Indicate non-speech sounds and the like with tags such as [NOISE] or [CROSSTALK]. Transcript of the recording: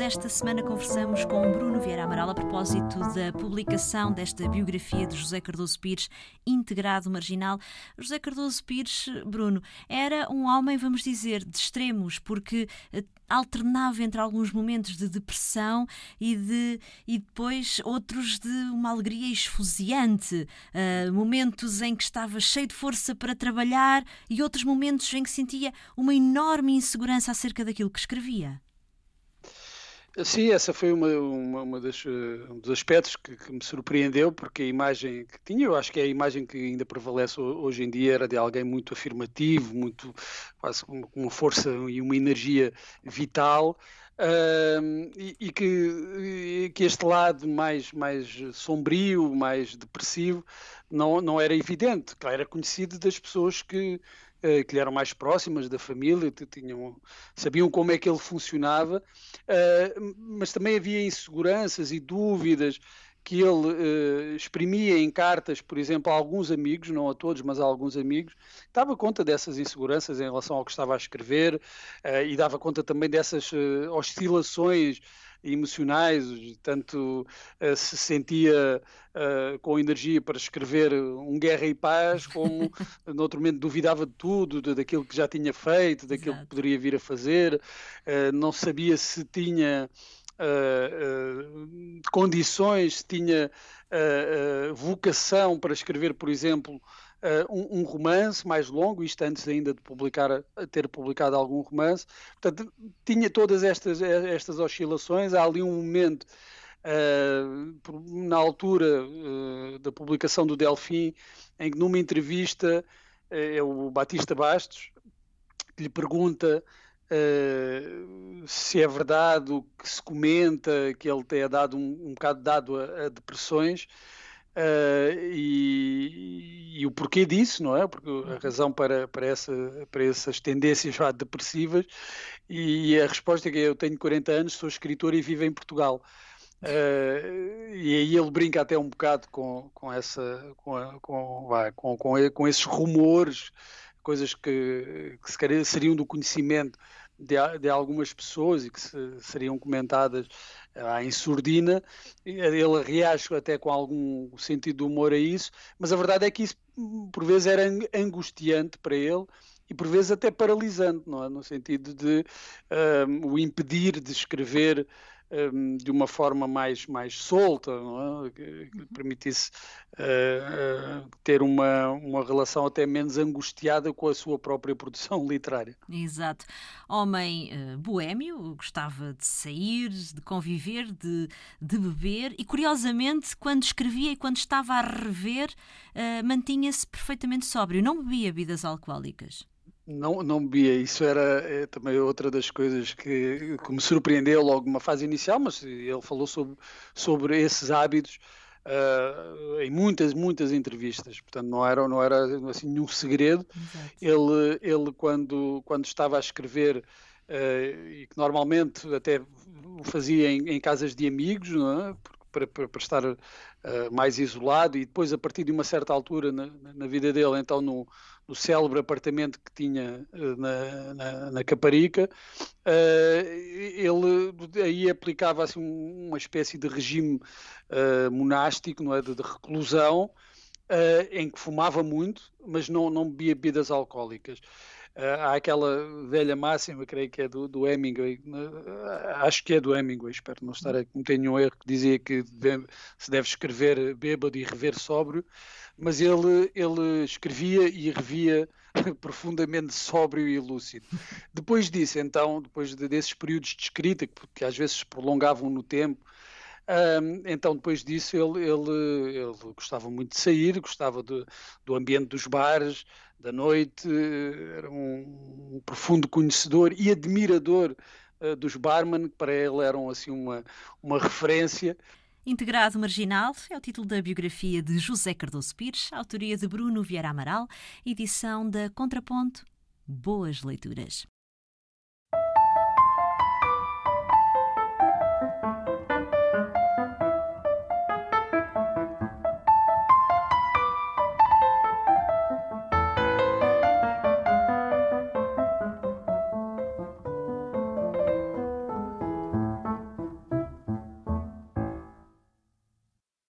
desta semana conversamos com Bruno Vieira Amaral a propósito da publicação desta biografia de José Cardoso Pires, Integrado Marginal. José Cardoso Pires, Bruno, era um homem, vamos dizer, de extremos, porque eh, alternava entre alguns momentos de depressão e, de, e depois outros de uma alegria esfuziante, uh, momentos em que estava cheio de força para trabalhar e outros momentos em que sentia uma enorme insegurança acerca daquilo que escrevia. Sim, essa foi uma, uma, uma das, um dos aspectos que, que, me surpreendeu, porque a imagem que tinha, eu acho que é a imagem que ainda prevalece hoje em dia, era de alguém muito afirmativo, muito quase com uma força e uma energia vital. Uh, e, e, que, e, que, este lado mais, mais sombrio, mais depressivo, não, não era evidente. Claro, era conhecido das pessoas que, que lhe eram mais próximas, da família, tinham, sabiam como é que ele funcionava, uh, mas também havia inseguranças e dúvidas que ele uh, exprimia em cartas, por exemplo, a alguns amigos, não a todos, mas a alguns amigos, dava conta dessas inseguranças em relação ao que estava a escrever e dava conta também dessas oscilações emocionais, tanto se sentia com energia para escrever um Guerra e Paz, como [LAUGHS] no outro momento duvidava de tudo, de, daquilo que já tinha feito, daquilo Exato. que poderia vir a fazer, não sabia se tinha uh, condições, tinha uh, vocação para escrever, por exemplo, um, um, romance mais longo, isto antes ainda de publicar, ter publicado algum romance. Portanto, tinha todas estas, estas oscilações. Há ali um momento, na altura da publicação do Delfim, em que numa entrevista é o Batista Bastos que lhe pergunta Uh, se é verdade o que se comenta, que ele tenha dado um, um bocado dado a, a depressões, uh, e, e, o porquê disso, não é? Porque a razão para, para, essa, para essas tendências já depressivas, e a resposta é que eu tenho 40 anos, sou escritor e vivo em Portugal. Uh, e aí ele brinca até um bocado com, com, essa, com, com, com, com, com esses rumores, coisas que, que se calhar seriam do conhecimento de, de algumas pessoas e que se, seriam comentadas uh, em surdina, ele reage até com algum sentido de humor a isso, mas a verdade é que isso por vezes era angustiante para ele e por vezes até paralisante, não é? no sentido de uh, o impedir de escrever um, de uma forma mais, mais solta, é? que, lhe permitisse uh, uh, ter uma, uma relação até menos angustiada com a sua própria produção [LAUGHS] literária. Exato. Homem uh, boêmio, gostava de sair, de conviver, de, de beber e, curiosamente, quando escrevia e quando estava a rever, mantinha-se perfeitamente sóbrio, não bebia bebidas alcoólicas. Não, não bebia, isso era é, também outra das coisas que, que, me surpreendeu logo numa fase inicial, mas ele falou sobre, sobre esses hábitos uh, em muitas, muitas entrevistas, portanto não era, não era assim nenhum segredo. Ele, ele quando, quando estava a escrever, uh, e que normalmente até o fazia em, em casas de amigos, não é? Para, para, para, estar uh, mais isolado e depois a partir de uma certa altura na, na vida dele, então no, no célebre apartamento que tinha uh, na, na, na, Caparica, uh, ele aí aplicava assim, uma espécie de regime monástico, não é, de, de reclusão, em que fumava muito, mas não, não bebia bebidas alcoólicas. Uh, há aquela velha máxima, creio que é do, do Hemingway, uh, acho que é do Hemingway, espero não estar a cometer nenhum erro, que dizia que deve, se deve escrever bêbado e rever sóbrio, mas ele, ele escrevia e revia [LAUGHS] profundamente sóbrio e lúcido. Depois disso, então, depois de, desses períodos de escrita, que às vezes se prolongavam no tempo, um, então, depois disso, ele, ele, ele, gostava muito de sair, gostava do ambiente dos bares, da noite, era um, um profundo conhecedor e admirador uh, dos barman, que para ele eram assim uma, uma referência. Integrado Marginal é o título da biografia de José Cardoso Pires, autoria de Bruno Vieira Amaral, edição da Contraponto. Boas leituras.